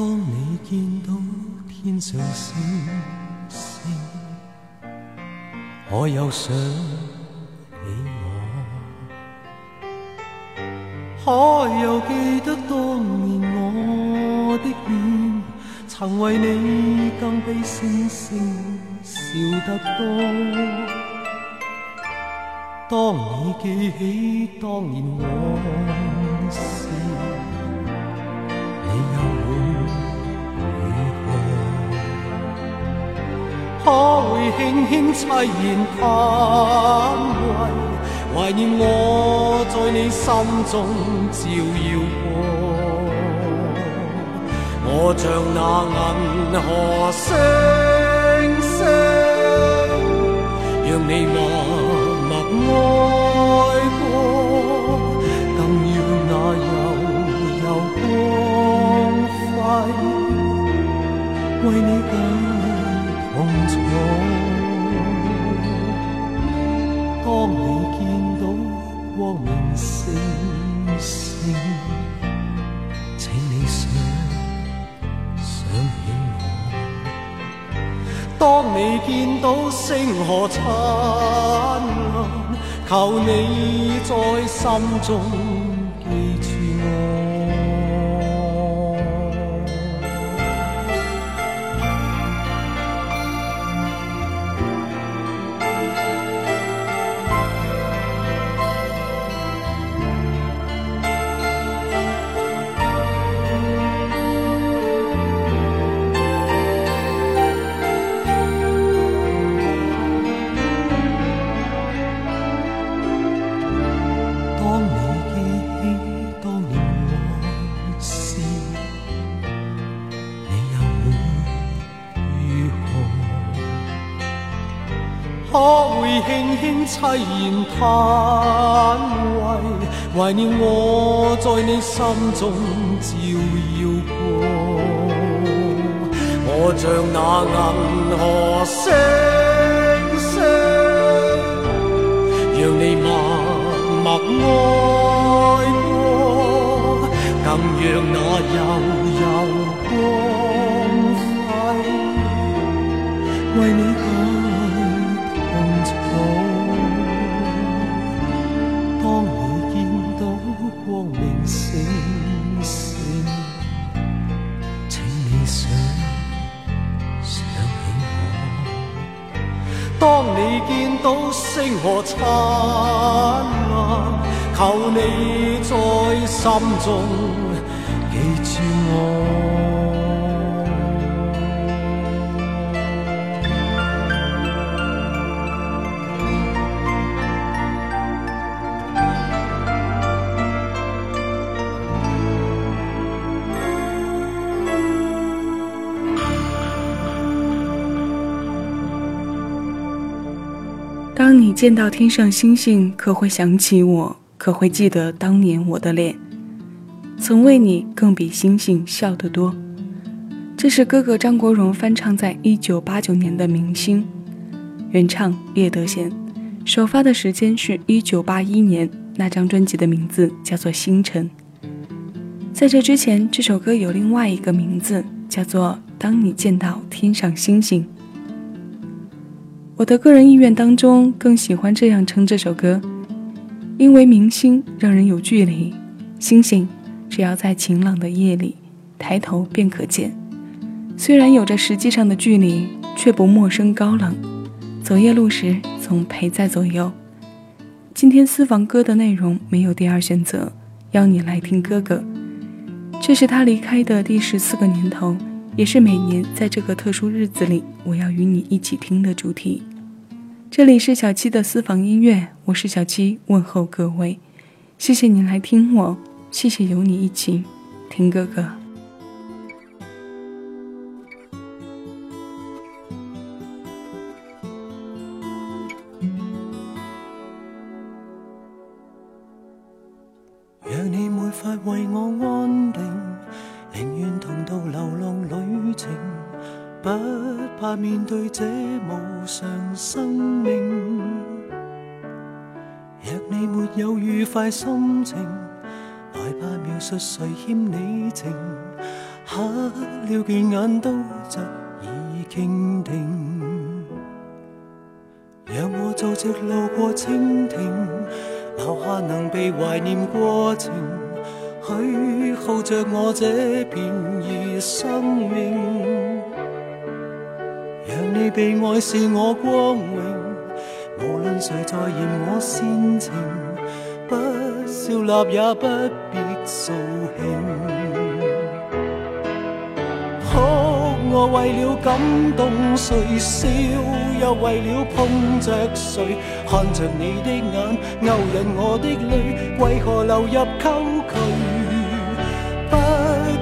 当你见到天上星星，可有想起我？可有记得当年我的脸，曾为你更比星星笑得多？当你记起当年往事，可会轻轻凄然叹喟，怀念我在你心中照耀过。我像那银河星星，让你默默爱过，更让那悠悠光辉为你更痛楚。当你见到光明星星，请你想想起我。当你见到星河灿烂，求你在心中凄然叹喟，怀念我在你心中照耀过。我像那银河星星，让你默默爱过，更让那悠星河灿烂，求你在心中记住我。见到天上星星，可会想起我？可会记得当年我的脸？曾为你更比星星笑得多。这是哥哥张国荣翻唱在一九八九年的《明星》，原唱叶德娴，首发的时间是一九八一年，那张专辑的名字叫做《星辰》。在这之前，这首歌有另外一个名字，叫做《当你见到天上星星》。我的个人意愿当中更喜欢这样称这首歌，因为明星让人有距离，星星只要在晴朗的夜里抬头便可见。虽然有着实际上的距离，却不陌生高冷。走夜路时总陪在左右。今天私房歌的内容没有第二选择，邀你来听哥哥。这是他离开的第十四个年头，也是每年在这个特殊日子里我要与你一起听的主题。这里是小七的私房音乐，我是小七，问候各位，谢谢你来听我，谢谢有你一起听哥哥。为我安定，宁愿同渡流浪旅程，不怕面对这无常生命。若你没有愉快心情，害怕描述谁欠你情，黑了倦眼都早已倾定，让我做只路过蜻蜓，留下能被怀念过程，许耗着我这片儿生命。你被爱是我光荣，无论谁在嫌我煽情，不笑纳也不必扫兴。哭我为了感动谁，笑又为了碰着谁，看着你的眼勾引我的泪，为何流入沟渠？不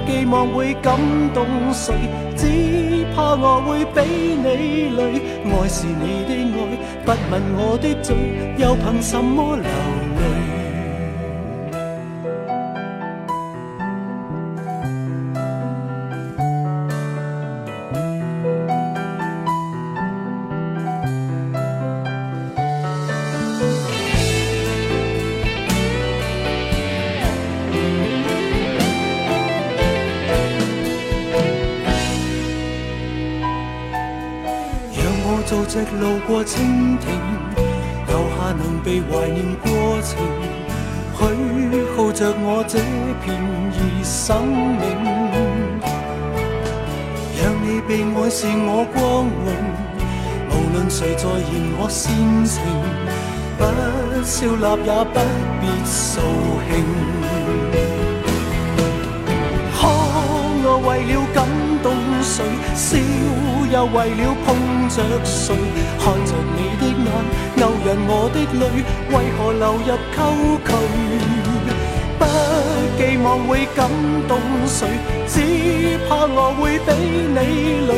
寄望会感动谁，只怕我会比你累。爱是你的爱，不问我的嘴，又凭什么流泪？路过蜻蜓，留下能被怀念过程，许耗着我这片儿生命。让你被爱是我光荣，无论谁在嫌我煽情，不笑纳也不必扫兴。哭我为了感动谁，笑又为了碰着谁，看着你的眼勾引我的泪，为何流入沟渠？不寄望会感动谁，只怕我会比你累。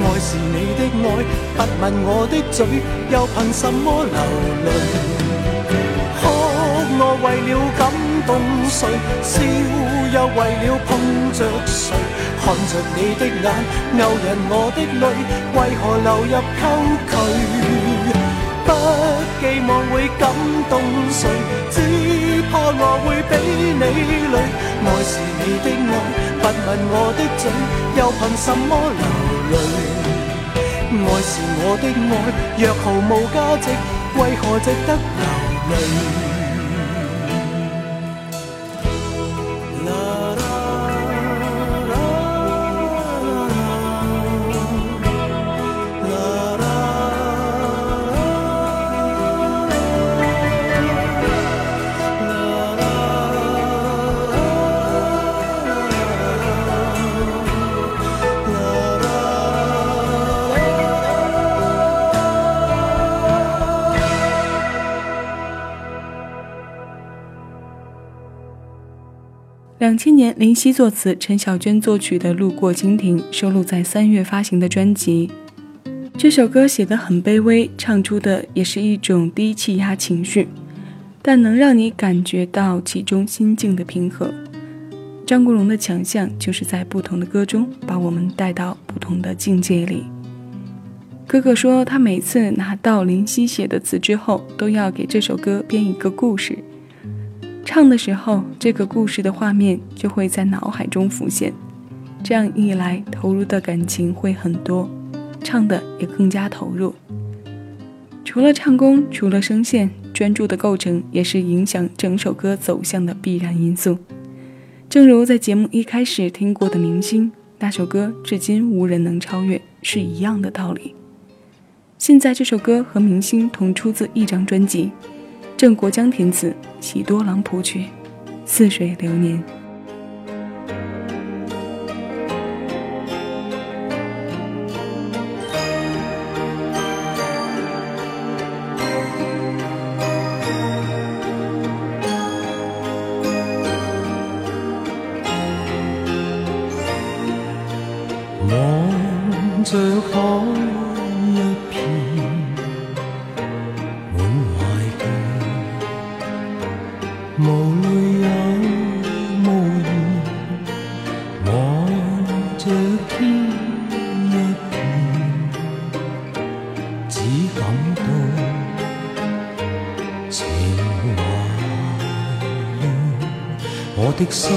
爱是你的爱，不问我的嘴，又凭什么流泪？哭我为了感动谁，笑又为了碰着谁，看着你的眼勾引我的泪，为何流入沟渠？不寄望会感动谁，只怕我会比你累。爱是你的爱，不问我的罪，又凭什么流泪？爱是我的爱，若毫无价值，为何值得流泪？两千年，林夕作词，陈小娟作曲的《路过蜻蜓》收录在三月发行的专辑。这首歌写得很卑微，唱出的也是一种低气压情绪，但能让你感觉到其中心境的平和。张国荣的强项就是在不同的歌中把我们带到不同的境界里。哥哥说，他每次拿到林夕写的词之后，都要给这首歌编一个故事。唱的时候，这个故事的画面就会在脑海中浮现，这样一来，投入的感情会很多，唱的也更加投入。除了唱功，除了声线，专注的构成也是影响整首歌走向的必然因素。正如在节目一开始听过的《明星》那首歌，至今无人能超越，是一样的道理。现在这首歌和《明星》同出自一张专辑。郑国江亭子，喜多郎谱曲，《似水流年》。心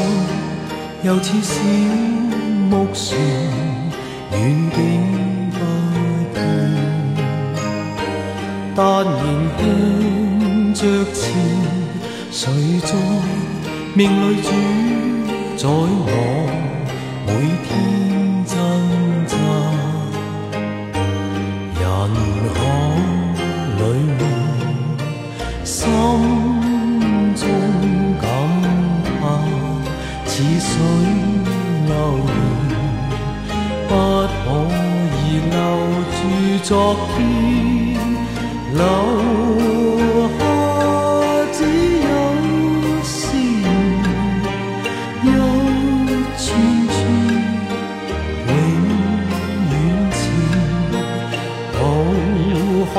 又似小。木船，远景不见。但然向着前，谁在命里主宰我每天真昨天。留下只有思念，一串串永远缠，浩瀚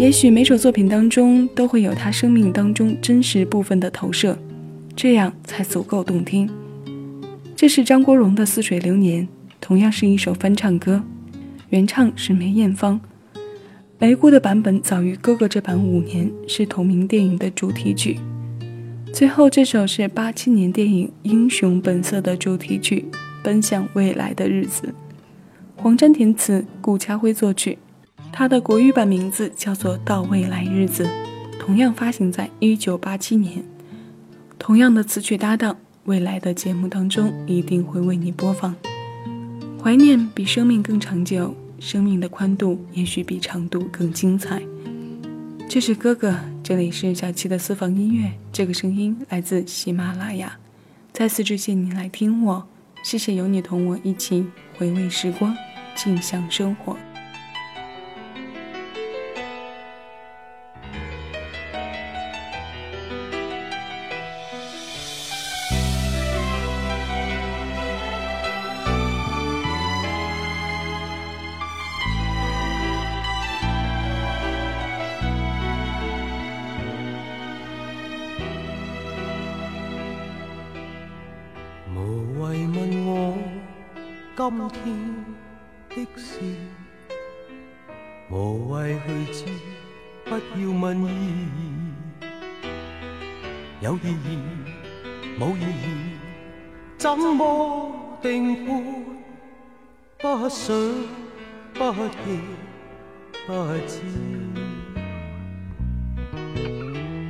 也许每首作品当中都会有他生命当中真实部分的投射，这样才足够动听。这是张国荣的《似水流年》，同样是一首翻唱歌，原唱是梅艳芳。梅姑的版本早于哥哥这版五年，是同名电影的主题曲。最后这首是八七年电影《英雄本色》的主题曲《奔向未来的日子》，黄沾填词，顾嘉辉作曲。它的国语版名字叫做《到未来日子》，同样发行在一九八七年。同样的词曲搭档，未来的节目当中一定会为你播放。怀念比生命更长久，生命的宽度也许比长度更精彩。这是哥哥，这里是小七的私房音乐，这个声音来自喜马拉雅。再次致谢你来听我，谢谢有你同我一起回味时光，静享生活。今天的事，无谓去知，不要问意义。有意义，冇意义，怎么定判？不想不记，不知。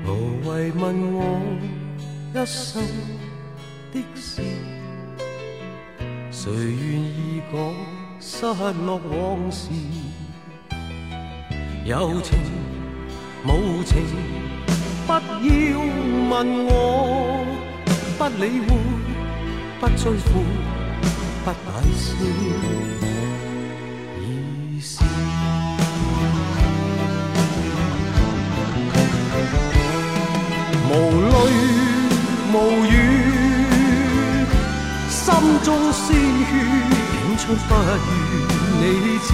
无谓问我一生的事，谁愿意讲失落往事？有情无情，不要问我，不理会，不追悔，不解释，中鲜血涌出，不愿你知。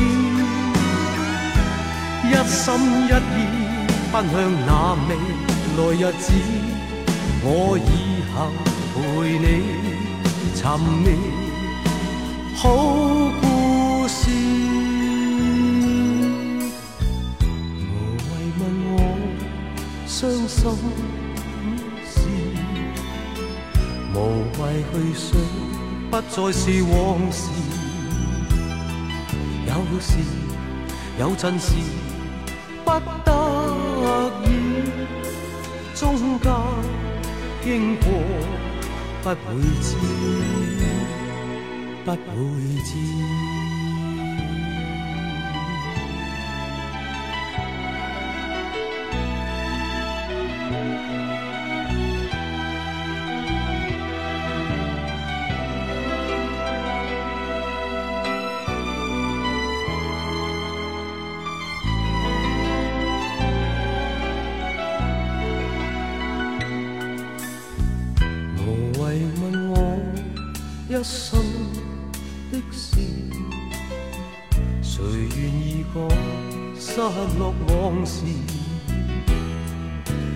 一心一意奔向那未来日子，我以后陪你寻觅好故事。无谓问我伤心事，无谓去想，不再是往事。有时有阵时不得已，中间经过不会知，不会知。一生的事，谁愿意讲失落往事？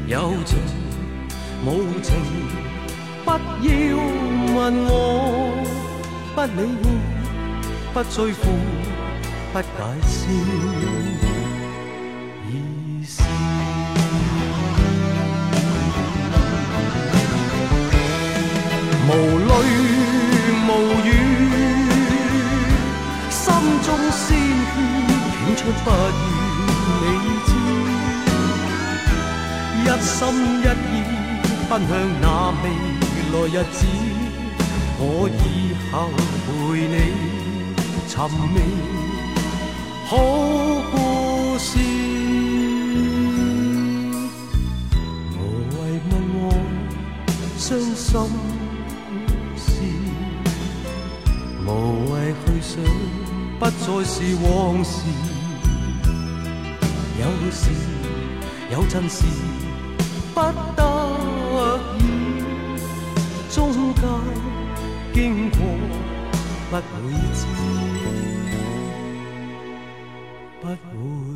有情无情，不要问我，不理会，不追悔，不解释，已是。不愿你知。一心一意奔向那未来日子，我以后陪你寻觅好故事。无谓问我伤心事，无谓去想，不再是往事。有时有阵时不得已，中间经过不会知，不会。